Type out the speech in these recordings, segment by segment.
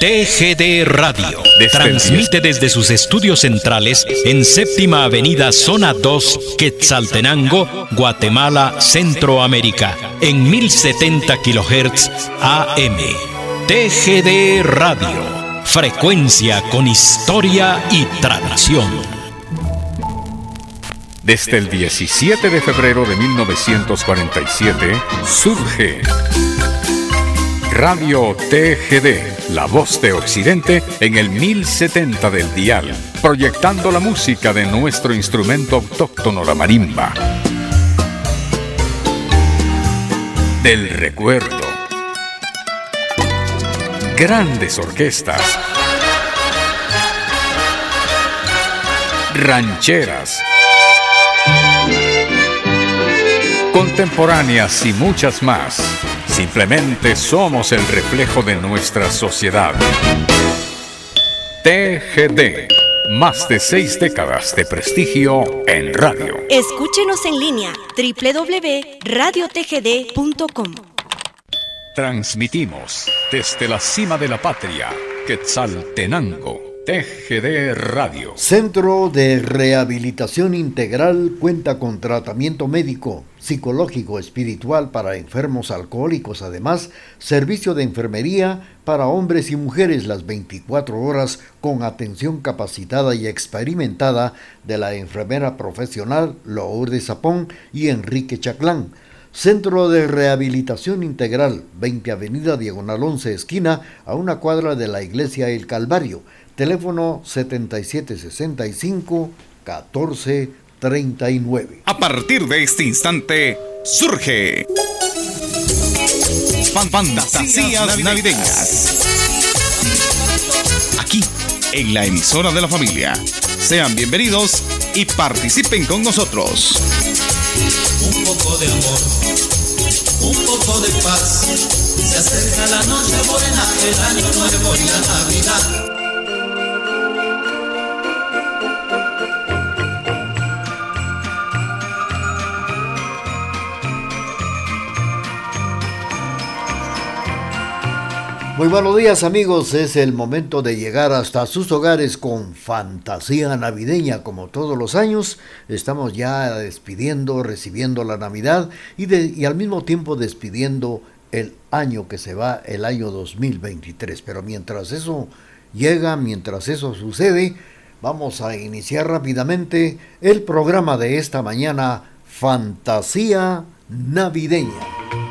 TGD Radio transmite desde sus estudios centrales en Séptima Avenida Zona 2, Quetzaltenango, Guatemala, Centroamérica, en 1070 kHz AM. TGD Radio, frecuencia con historia y tradición. Desde el 17 de febrero de 1947 surge Radio TGD, la voz de Occidente en el 1070 del dial, proyectando la música de nuestro instrumento autóctono, la marimba. Del recuerdo. Grandes orquestas. Rancheras. Contemporáneas y muchas más Simplemente somos el reflejo de nuestra sociedad. TGD. Más de seis décadas de prestigio en radio. Escúchenos en línea www.radiotgd.com. Transmitimos desde la cima de la patria, Quetzaltenango TGD Radio. Centro de Rehabilitación Integral cuenta con tratamiento médico, psicológico, espiritual para enfermos alcohólicos, además servicio de enfermería para hombres y mujeres las 24 horas con atención capacitada y experimentada de la enfermera profesional Lourdes Zapón y Enrique Chaclán. Centro de Rehabilitación Integral, 20 Avenida Diagonal 11, esquina, a una cuadra de la Iglesia El Calvario Teléfono 7765-1439. A partir de este instante, surge Fantasías Navideñas. Aquí, en la emisora de la familia. Sean bienvenidos y participen con nosotros. Un poco de amor, un poco de paz. Se acerca la noche buena, el año nuevo y la Navidad. Muy buenos días amigos, es el momento de llegar hasta sus hogares con fantasía navideña como todos los años. Estamos ya despidiendo, recibiendo la Navidad y, al mismo tiempo despidiendo el año que se va, el año 2023. Pero mientras eso llega, mientras eso sucede, vamos a iniciar rápidamente el programa de esta mañana, Fantasía Navideña.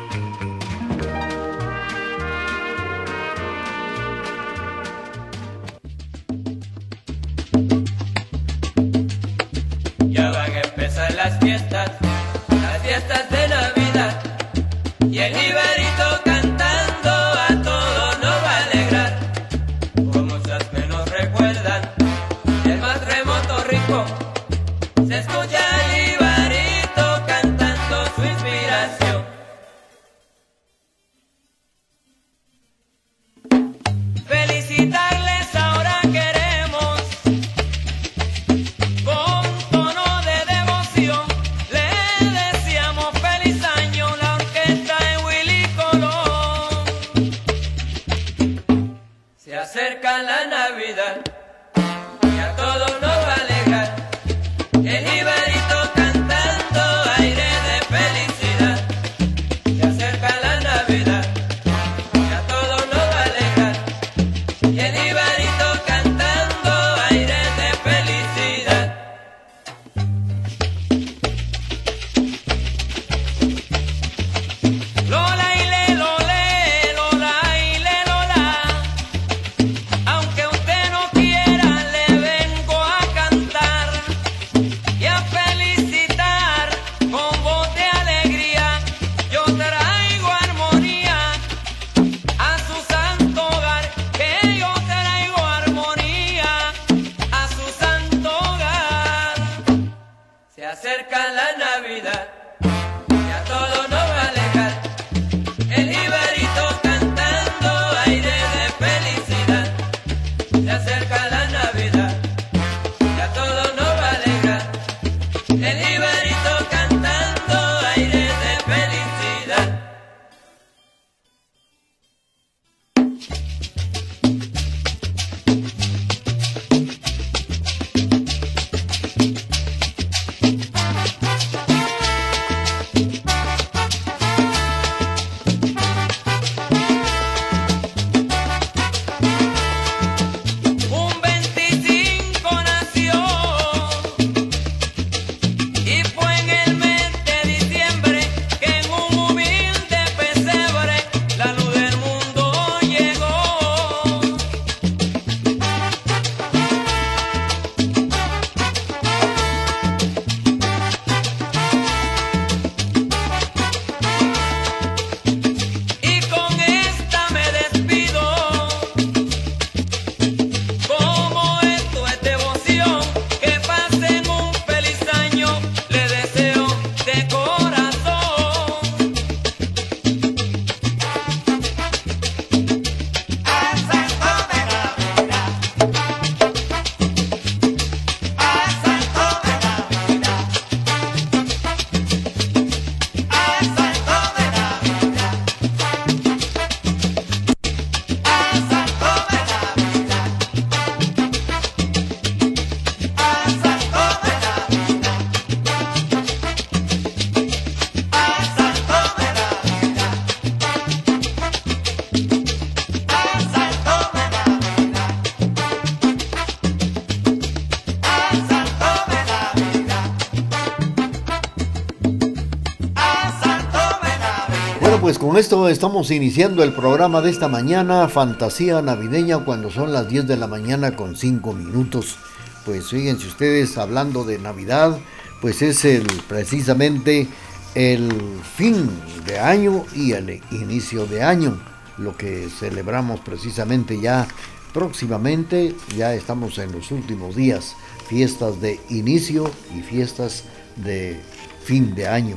Con esto estamos iniciando el programa de esta mañana, Fantasía Navideña, cuando son las 10 de la mañana con 5 minutos. Pues fíjense ustedes, hablando de Navidad, pues es el precisamente el fin de año y el inicio de año, lo que celebramos precisamente ya próximamente, ya estamos en los últimos días, fiestas de inicio y fiestas de fin de año.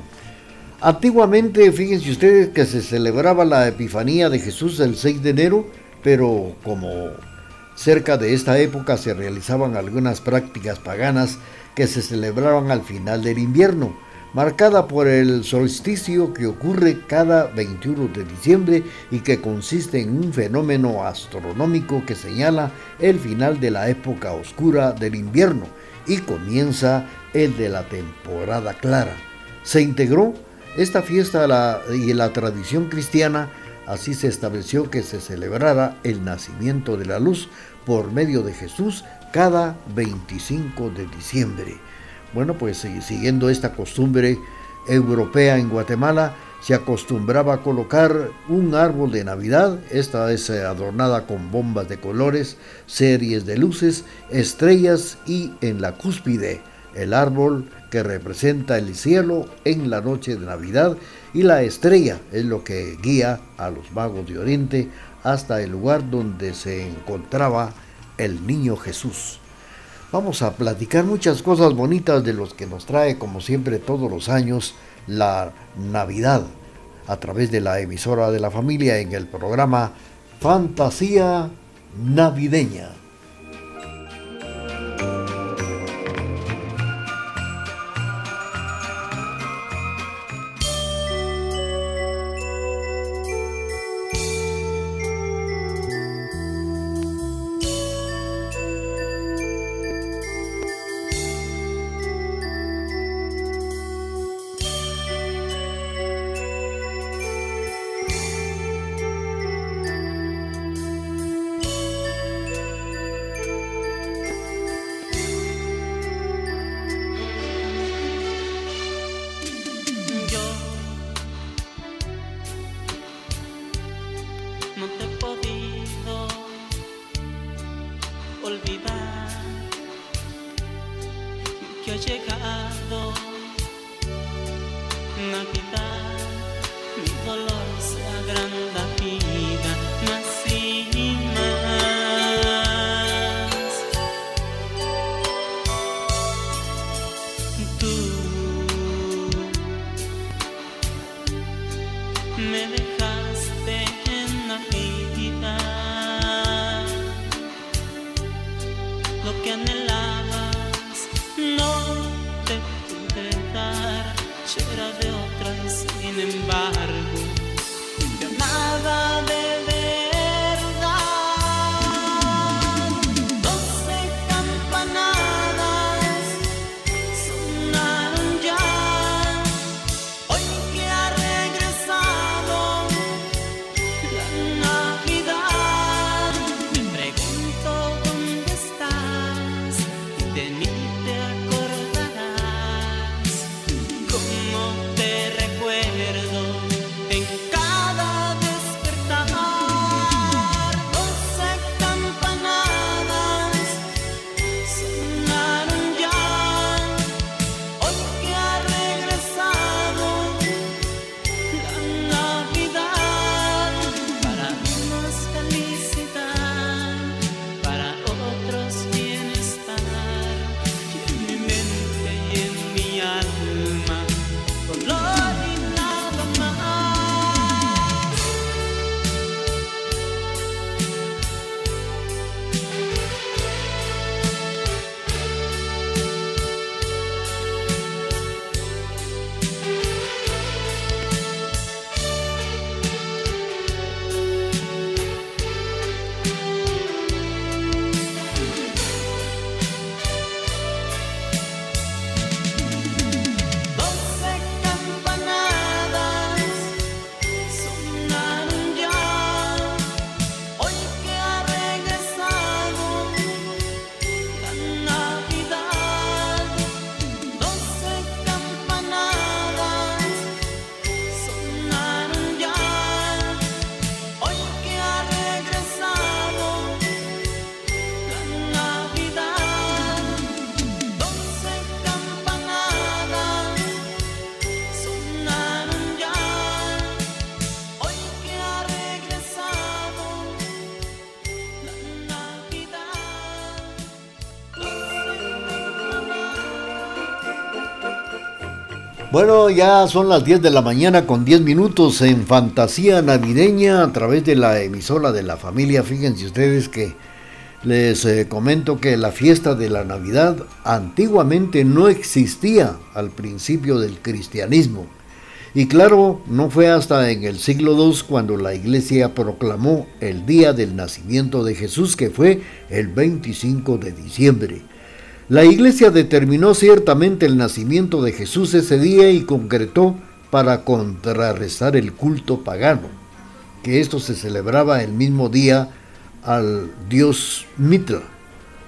Antiguamente, fíjense ustedes que se celebraba la Epifanía de Jesús el 6 de enero, pero como cerca de esta época se realizaban algunas prácticas paganas que se celebraban al final del invierno, marcada por el solsticio que ocurre cada 21 de diciembre y que consiste en un fenómeno astronómico que señala el final de la época oscura del invierno y comienza el de la temporada clara. Se integró esta fiesta y la tradición cristiana, así se estableció que se celebrara el nacimiento de la luz por medio de Jesús cada 25 de diciembre. Bueno, pues siguiendo esta costumbre europea en Guatemala, se acostumbraba a colocar un árbol de Navidad, esta es eh, adornada con bombas de colores, series de luces, estrellas y en la cúspide el árbol que representa el cielo en la noche de Navidad y la estrella es lo que guía a los magos de Oriente hasta el lugar donde se encontraba el niño Jesús. Vamos a platicar muchas cosas bonitas de los que nos trae, como siempre, todos los años, la Navidad, a través de la emisora de la familia en el programa Fantasía Navideña. Bueno, ya son las 10 de la mañana con 10 minutos en Fantasía Navideña a través de la emisora de la familia. Fíjense ustedes que les eh, comento que la fiesta de la Navidad antiguamente no existía al principio del cristianismo. Y claro, no fue hasta en el siglo II cuando la iglesia proclamó el día del nacimiento de Jesús, que fue el 25 de diciembre. La iglesia determinó ciertamente el nacimiento de Jesús ese día y concretó para contrarrestar el culto pagano, que esto se celebraba el mismo día al dios Mitra,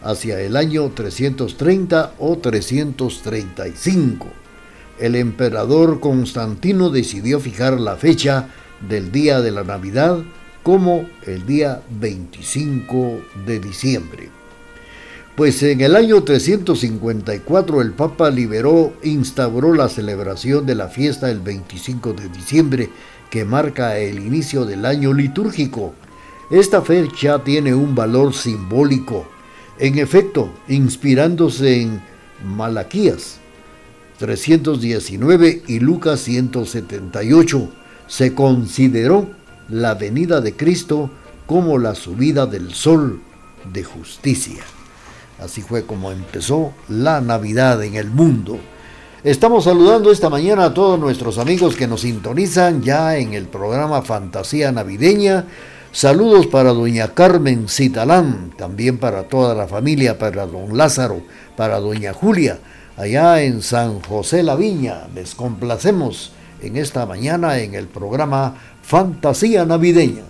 hacia el año 330 o 335. El emperador Constantino decidió fijar la fecha del día de la Navidad como el día 25 de diciembre. Pues en el año 354 el Papa liberó, instauró la celebración de la fiesta el 25 de diciembre, que marca el inicio del año litúrgico. Esta fecha tiene un valor simbólico, en efecto, inspirándose en Malaquías 319 y Lucas 178, se consideró la venida de Cristo como la subida del sol de justicia. Así fue como empezó la Navidad en el mundo. Estamos saludando esta mañana a todos nuestros amigos que nos sintonizan ya en el programa Fantasía Navideña. Saludos para doña Carmen Citalán, también para toda la familia, para don Lázaro, para doña Julia, allá en San José La Viña. Les complacemos en esta mañana en el programa Fantasía Navideña.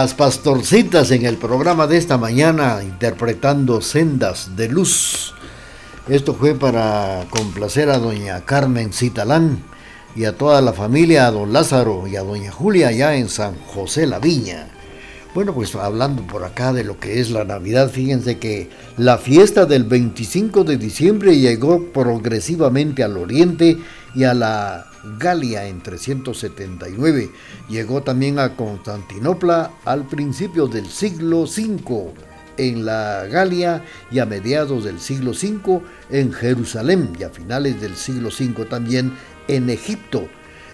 Las pastorcitas en el programa de esta mañana interpretando Sendas de Luz. Esto fue para complacer a doña Carmen Citalán y a toda la familia, a don Lázaro y a doña Julia allá en San José La Viña. Bueno, pues hablando por acá de lo que es la Navidad, fíjense que la fiesta del 25 de diciembre llegó progresivamente al oriente y a la Galia en 379. Llegó también a Constantinopla al principio del siglo V en la Galia y a mediados del siglo V en Jerusalén y a finales del siglo V también en Egipto.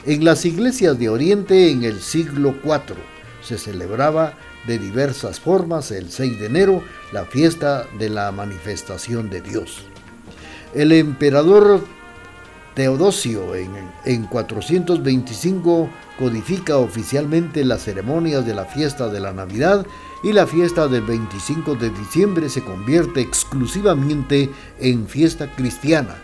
En las iglesias de Oriente en el siglo IV se celebraba de diversas formas el 6 de enero la fiesta de la manifestación de Dios. El emperador Teodosio en, 425 codifica oficialmente las ceremonias de la fiesta de la Navidad y la fiesta del 25 de diciembre se convierte exclusivamente en fiesta cristiana.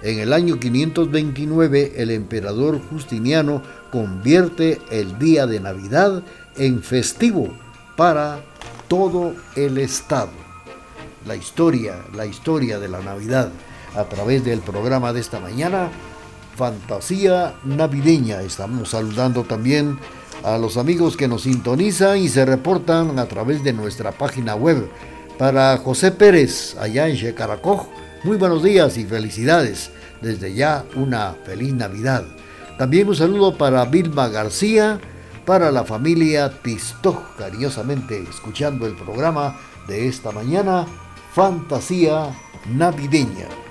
En el año 529 el emperador Justiniano convierte el día de Navidad en festivo para todo el Estado. La historia, la historia de la Navidad a través del programa de esta mañana, Fantasía Navideña. Estamos saludando también a los amigos que nos sintonizan y se reportan a través de nuestra página web. Para José Pérez, allá en Shekaracoj, muy buenos días y felicidades. Desde ya una feliz Navidad. También un saludo para Vilma García, para la familia Tistoj, cariñosamente escuchando el programa de esta mañana, Fantasía Navideña.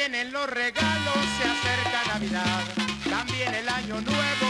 vienen los regalos, se acerca Navidad, también el año nuevo.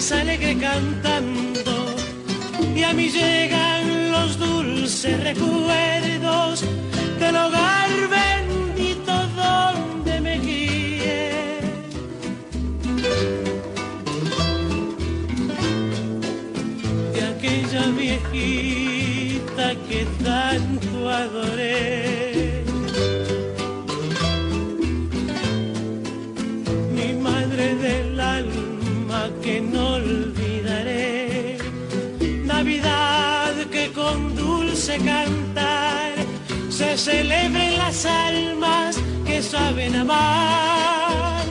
País alegre cantando, y a mí llegan los dulces recuerdos del hogar se celebren las almas que saben amar.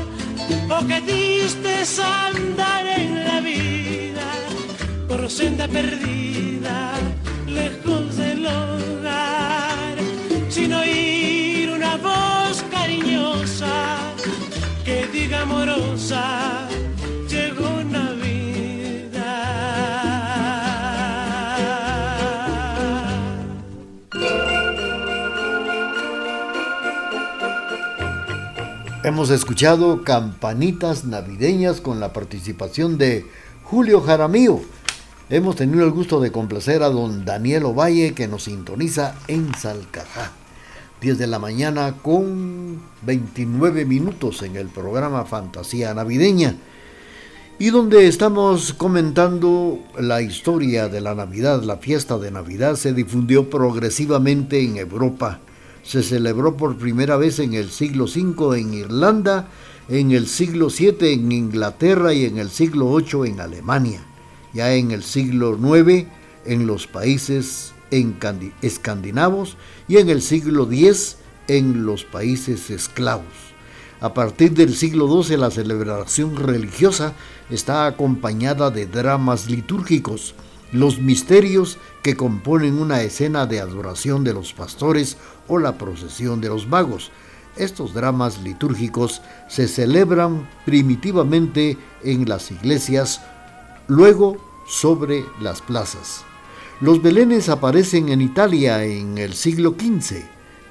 Qué triste es andar en la vida por senda perdida, Hemos escuchado campanitas navideñas con la participación de Julio Jaramillo. Hemos tenido el gusto de complacer a don Daniel Ovalle que nos sintoniza en Salcajá. 10 de la mañana con 29 minutos en el programa Fantasía Navideña. Y donde estamos comentando la historia de la Navidad, la fiesta de Navidad se difundió progresivamente en Europa. Se celebró por primera vez en el siglo V en Irlanda, en el siglo VII en Inglaterra y en el siglo VIII en Alemania. Ya en el siglo IX en los países escandinavos y en el siglo X en los países esclavos. A partir del siglo XII la celebración religiosa está acompañada de dramas litúrgicos, los misterios que componen una escena de adoración de los pastores o la procesión de los magos. Estos dramas litúrgicos se celebran primitivamente en las iglesias, luego sobre las plazas. Los belenes aparecen en Italia en el siglo XV,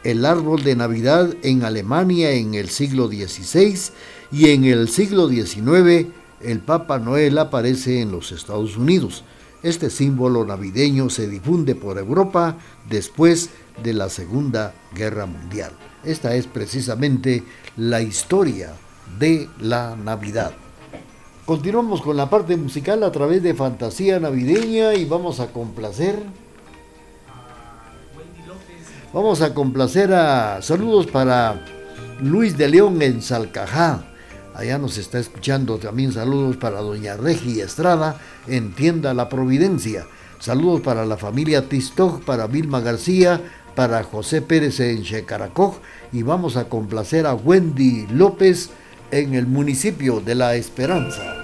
el árbol de Navidad en Alemania en el siglo XVI y en el siglo XIX el Papa Noel aparece en los Estados Unidos. Este símbolo navideño se difunde por Europa después de la Segunda Guerra Mundial. Esta es precisamente la historia de la Navidad. Continuamos con la parte musical a través de Fantasía Navideña y vamos a complacer. Vamos a complacer a saludos para Luis de León en Salcajá. Allá nos está escuchando también saludos para doña Regi Estrada en Tienda La Providencia. Saludos para la familia Tistoj, para Vilma García, para José Pérez en Checaracoj y vamos a complacer a Wendy López en el municipio de La Esperanza.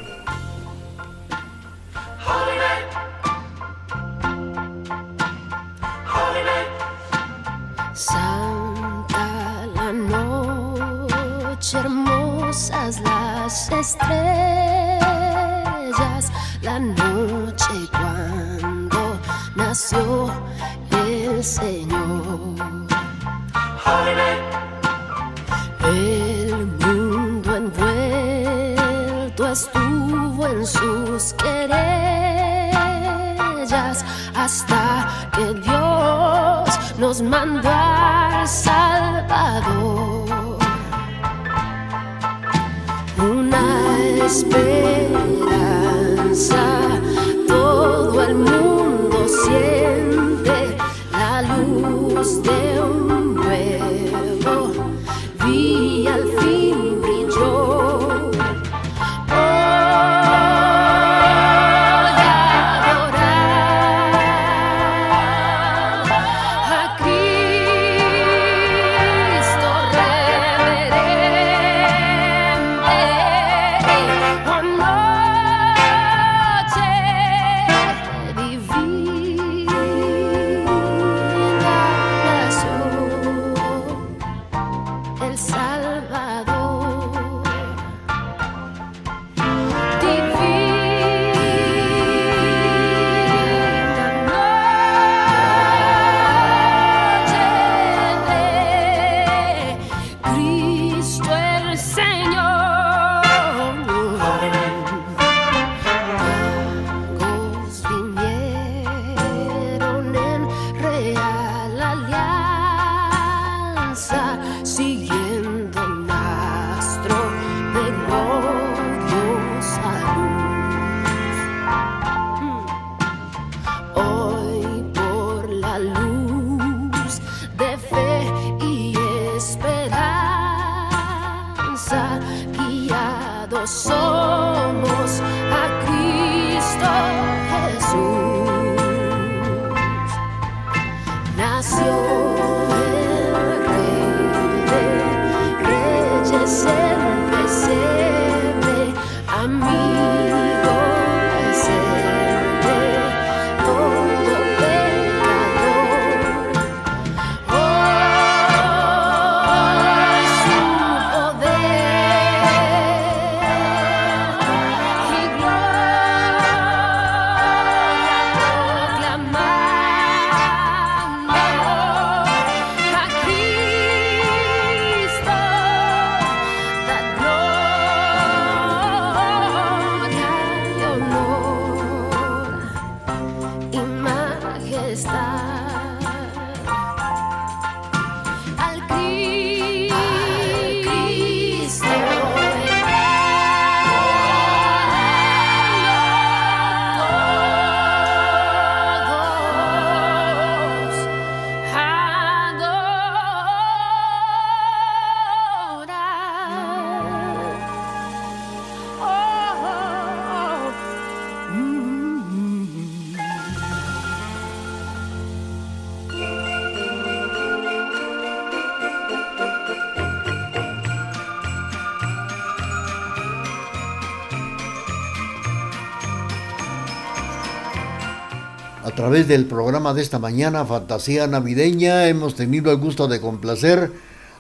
Del programa de esta mañana, Fantasía Navideña, hemos tenido el gusto de complacer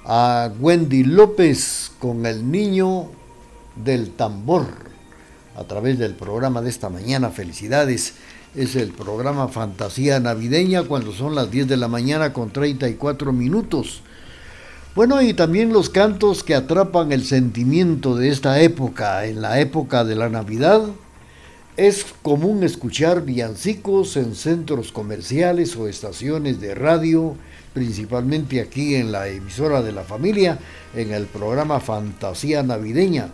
a Wendy López con el niño del tambor. A través del programa de esta mañana, felicidades. Es el programa Fantasía Navideña cuando son las 10 de la mañana con 34 minutos. Bueno, y también los cantos que atrapan el sentimiento de esta época, en la época de la Navidad, es común escuchar villancicos en centros comerciales o estaciones de radio, principalmente aquí en la emisora de la familia, en el programa Fantasía Navideña,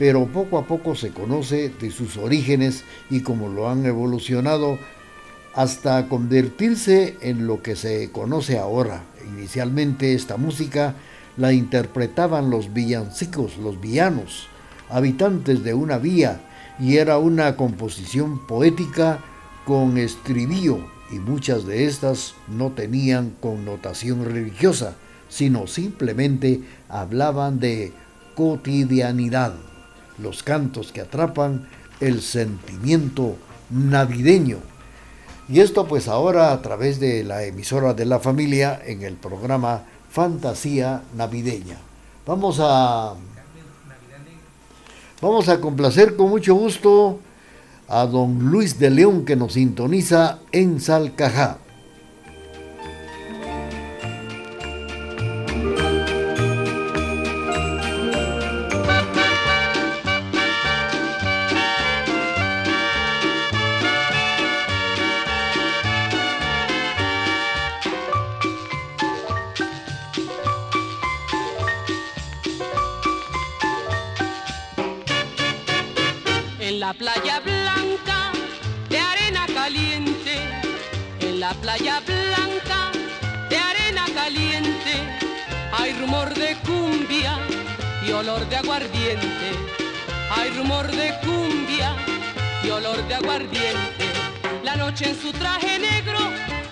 pero poco a poco se conoce de sus orígenes y cómo lo han evolucionado hasta convertirse en lo que se conoce ahora. Inicialmente esta música la interpretaban los villancicos, los villanos, habitantes de una vía, y era una composición poética con estribillo y muchas de estas no tenían connotación religiosa, sino simplemente hablaban de cotidianidad, los cantos que atrapan el sentimiento navideño. Y esto pues ahora a través de la emisora de la familia en el programa Fantasía Navideña. Vamos a Vamos a complacer con mucho gusto a don Luis de León que nos sintoniza en Salcajá. Rumor de cumbia y olor de aguardiente. La noche en su traje negro,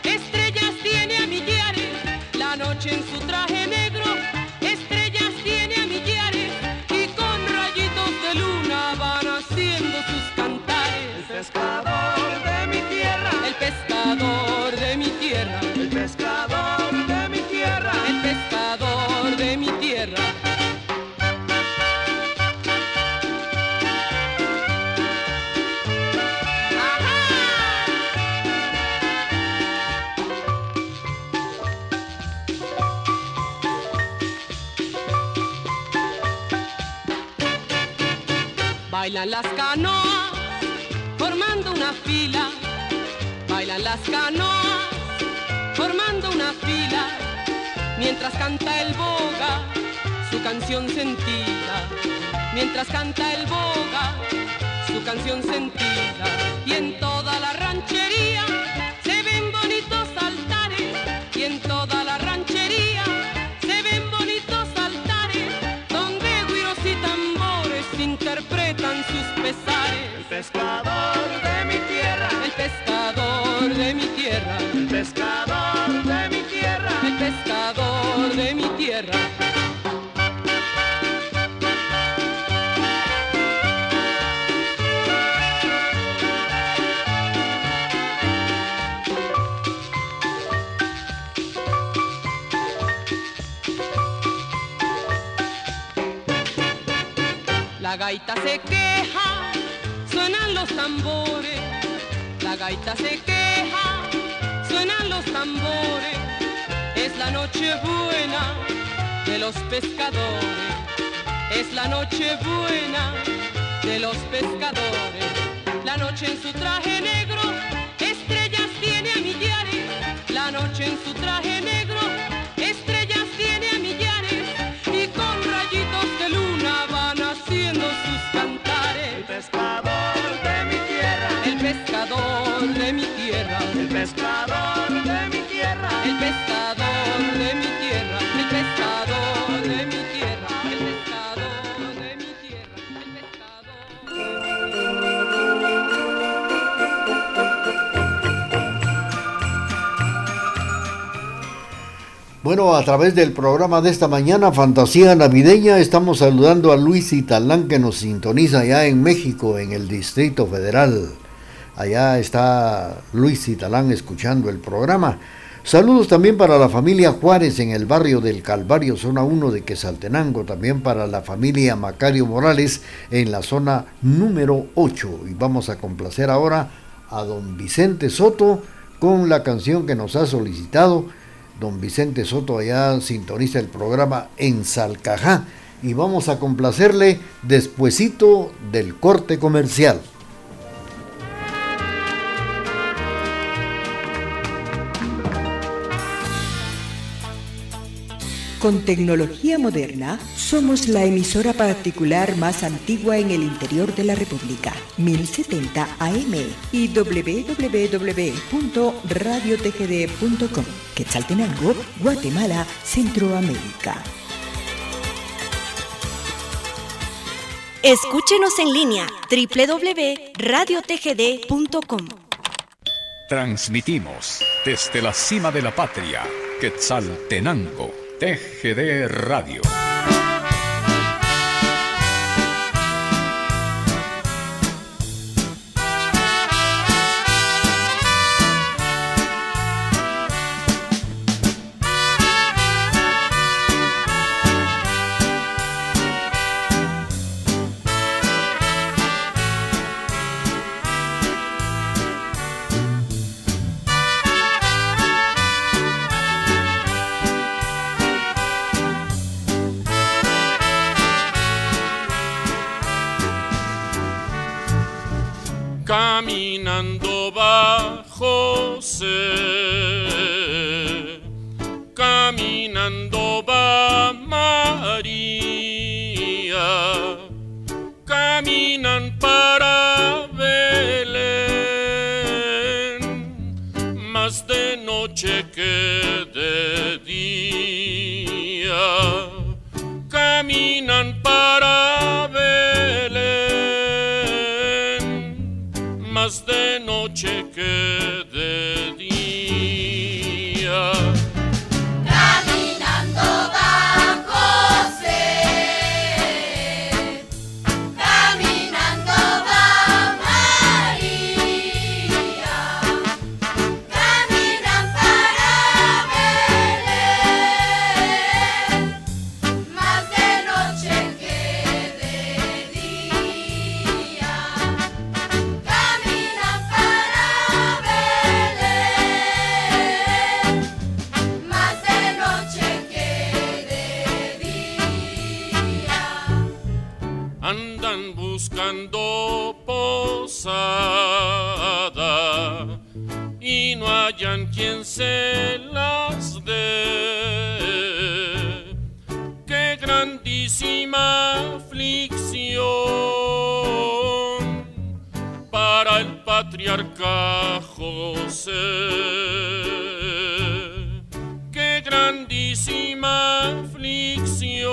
estrellas tiene a millares, la noche en su traje negro Bailan las canoas formando una fila, bailan las canoas, formando una fila, mientras canta el boga su canción sentida, mientras canta el boga su canción sentida, y en toda la ranchería pesares. El pescador de mi tierra, el pescador de mi tierra, el pescador de mi tierra, el pescador de mi tierra. La gaita se gaita se queja, suenan los tambores. Es la noche buena de los pescadores. Es la noche buena de los pescadores. La noche en su traje negro, estrellas tiene a millares. La noche en su traje negro, pescador de mi tierra, el pescador de mi tierra, el pescador de mi tierra, el pescador de mi tierra, el pescador. Bueno, a través del programa de esta mañana, Fantasía Navideña, estamos saludando a Luis Italán que nos sintoniza ya en México, en el Distrito Federal. Allá está Luis Italán escuchando el programa. Saludos también para la familia Juárez en el barrio del Calvario, zona 1 de Quesaltenango. También para la familia Macario Morales en la zona número 8. Y vamos a complacer ahora a don Vicente Soto con la canción que nos ha solicitado. Don Vicente Soto allá sintoniza el programa en Salcajá. Y vamos a complacerle despuesito del corte comercial. Con tecnología moderna, somos la emisora particular más antigua en el interior de la República, 1070 AM y www.radiotgd.com, Quetzaltenango, Guatemala, Centroamérica. Escúchenos en línea www.radiotgd.com. Transmitimos desde la cima de la patria, Quetzaltenango TGD Radio. Grandísima aflicción para el patriarca José. Qué grandísima aflicción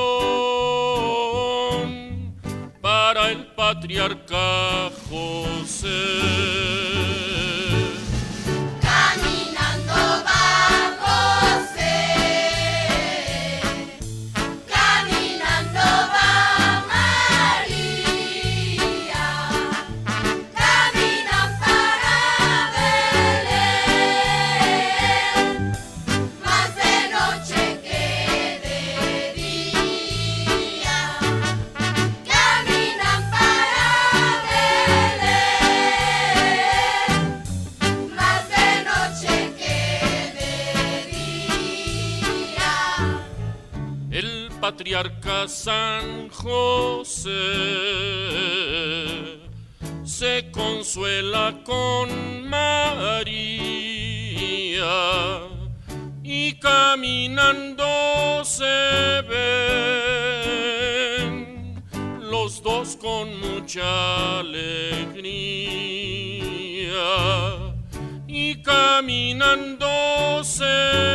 para el patriarca José. San José. Se consuela con María y caminando se ven los dos con mucha alegría y caminando se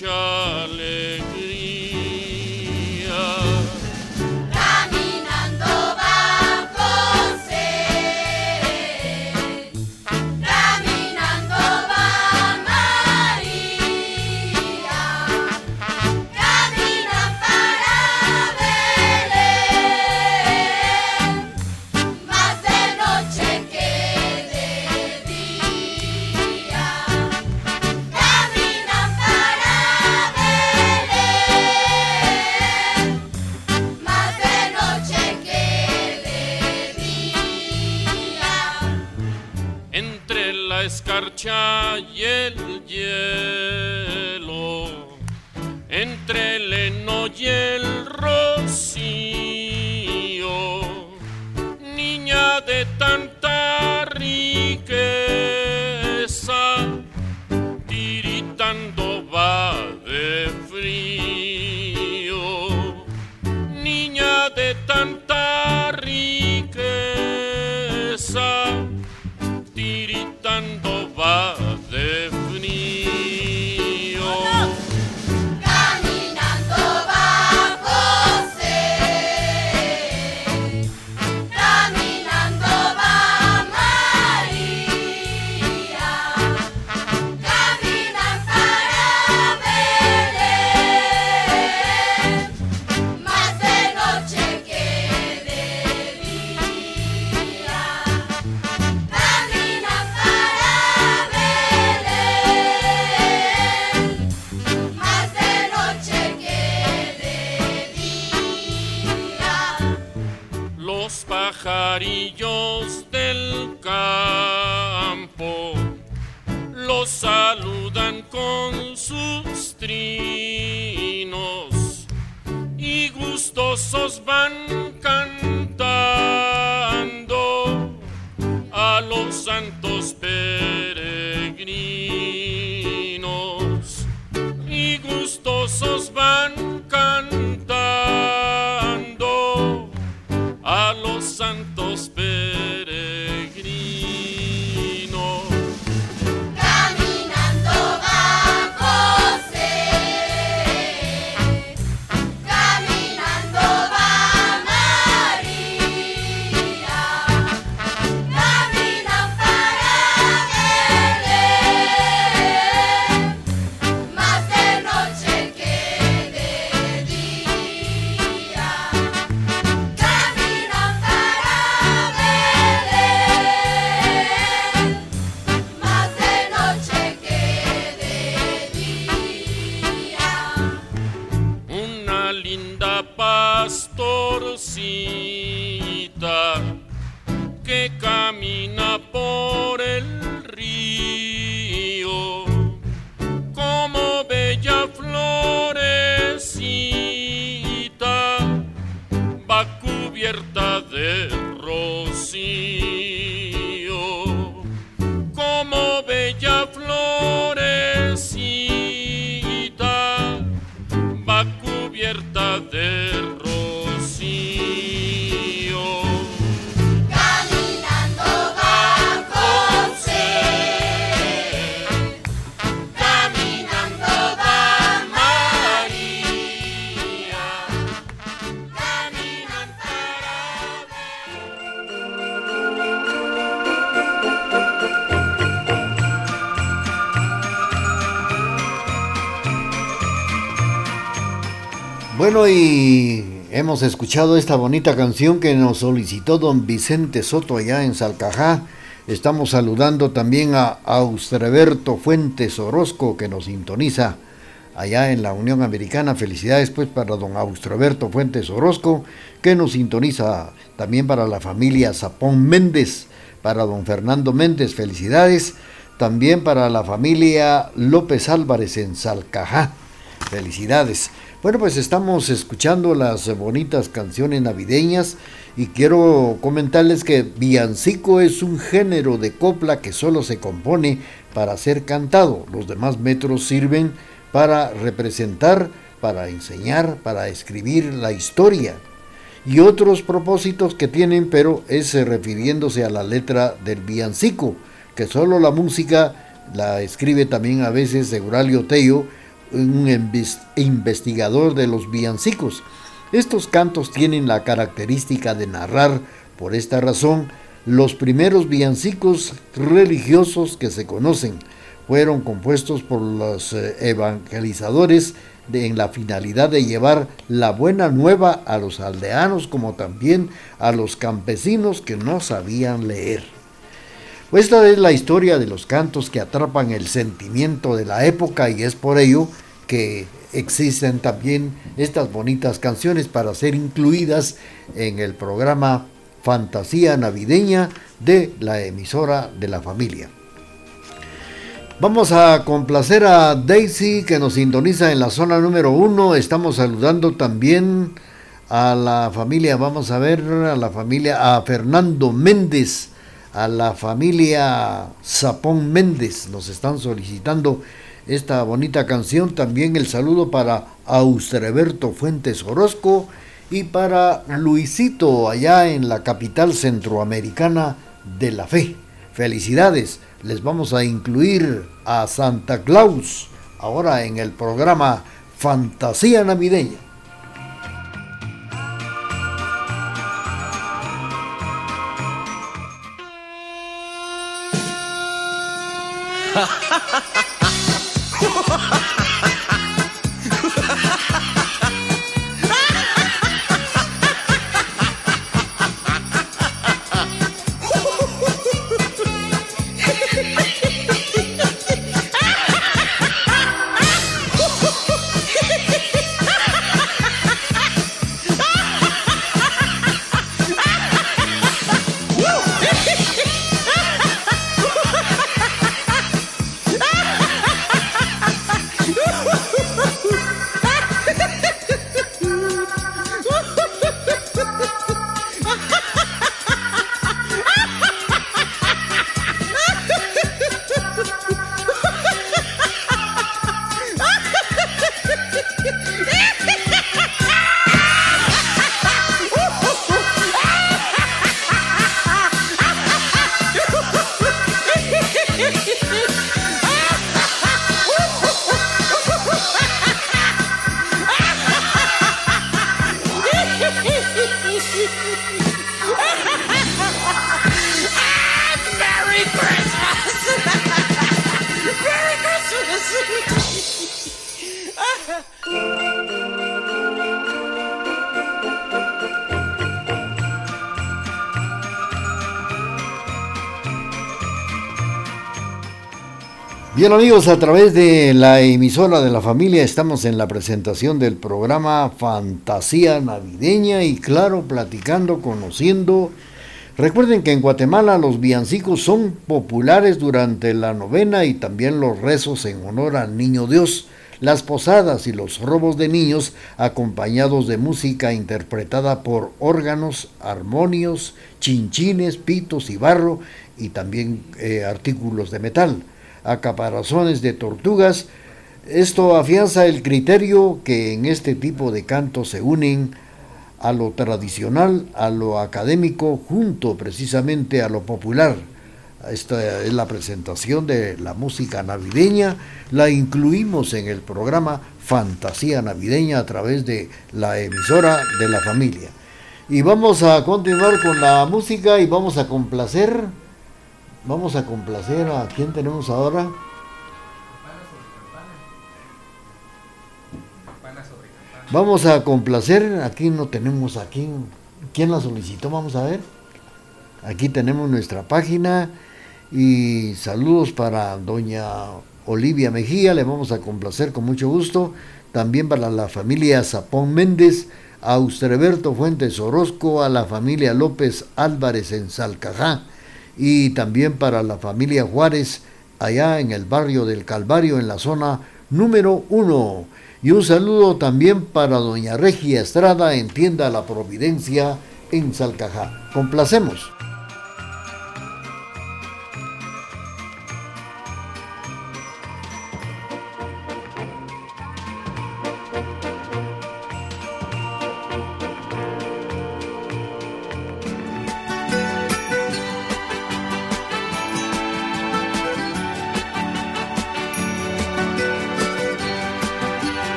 mucha sosos van Bueno, y hemos escuchado esta bonita canción que nos solicitó don Vicente Soto allá en Salcajá. Estamos saludando también a Austreberto Fuentes Orozco que nos sintoniza allá en la Unión Americana. Felicidades pues para don Austreberto Fuentes Orozco que nos sintoniza también para la familia Zapón Méndez, para don Fernando Méndez. Felicidades también para la familia López Álvarez en Salcajá. Felicidades. Bueno, pues estamos escuchando las bonitas canciones navideñas y quiero comentarles que villancico es un género de copla que solo se compone para ser cantado. Los demás metros sirven para representar, para enseñar, para escribir la historia y otros propósitos que tienen, pero es refiriéndose a la letra del villancico, que solo la música la escribe también a veces Seguralio Tello, un inves- investigador de los villancicos. Estos cantos tienen la característica de narrar, por esta razón, los primeros villancicos religiosos que se conocen. Fueron compuestos por los eh, evangelizadores en la finalidad de llevar la buena nueva a los aldeanos como también a los campesinos que no sabían leer. Esta es la historia de los cantos que atrapan el sentimiento de la época y es por ello que existen también estas bonitas canciones para ser incluidas en el programa Fantasía Navideña de la emisora de la familia. Vamos a complacer a Daisy que nos sintoniza en la zona número uno. Estamos saludando también a la familia, vamos a ver, a la familia, a Fernando Méndez, a la familia Zapón Méndez. Nos están solicitando esta bonita canción. También el saludo para Austreberto Fuentes Orozco y para Luisito allá en la capital centroamericana de la fe. Felicidades les vamos a incluir a Santa Claus ahora en el programa Fantasía Navideña. Bien amigos, a través de la emisora de la familia estamos en la presentación del programa Fantasía Navideña y claro, platicando, conociendo. Recuerden que en Guatemala los villancicos son populares durante la novena y también los rezos en honor al Niño Dios, las posadas y los robos de niños acompañados de música interpretada por órganos, armonios, chinchines, pitos y barro y también eh, artículos de metal a caparazones de tortugas. Esto afianza el criterio que en este tipo de cantos se unen a lo tradicional, a lo académico, junto precisamente a lo popular. Esta es la presentación de la música navideña. La incluimos en el programa Fantasía Navideña a través de la emisora de la familia. Y vamos a continuar con la música y vamos a complacer Vamos a complacer a quién tenemos ahora. Vamos a complacer, aquí no tenemos aquí, ¿quién la solicitó? Vamos a ver. Aquí tenemos nuestra página y saludos para doña Olivia Mejía, le vamos a complacer con mucho gusto. También para la familia Zapón Méndez, a Austreberto Fuentes Orozco, a la familia López Álvarez en Salcajá y también para la familia Juárez allá en el barrio del Calvario en la zona número uno. Y un saludo también para doña Regia Estrada en Tienda La Providencia en Salcajá. Complacemos.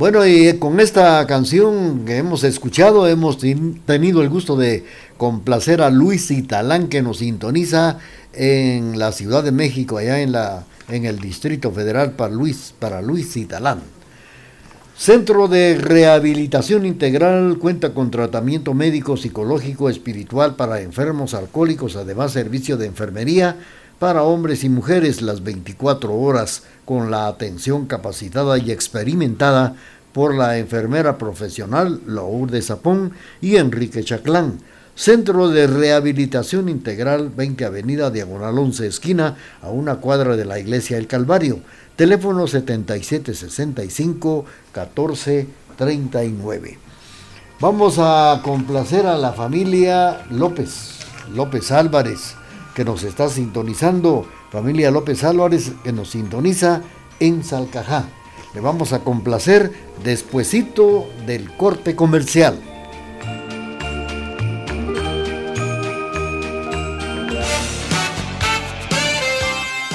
Bueno, y con esta canción que hemos escuchado, hemos tenido el gusto de complacer a Luis Italán, que nos sintoniza en la Ciudad de México, allá en, la, en el Distrito Federal para Luis, para Luis Italán. Centro de Rehabilitación Integral cuenta con tratamiento médico, psicológico, espiritual para enfermos alcohólicos, además servicio de enfermería para hombres y mujeres las 24 horas con la atención capacitada y experimentada por la enfermera profesional Lourdes Zapón y Enrique Chaclán. Centro de Rehabilitación Integral 20 Avenida Diagonal 11 Esquina a una cuadra de la Iglesia El Calvario. Teléfono 7765 1439. Vamos a complacer a la familia López, López Álvarez que nos está sintonizando, familia López Álvarez, que nos sintoniza en Salcajá. Le vamos a complacer despuesito del corte comercial.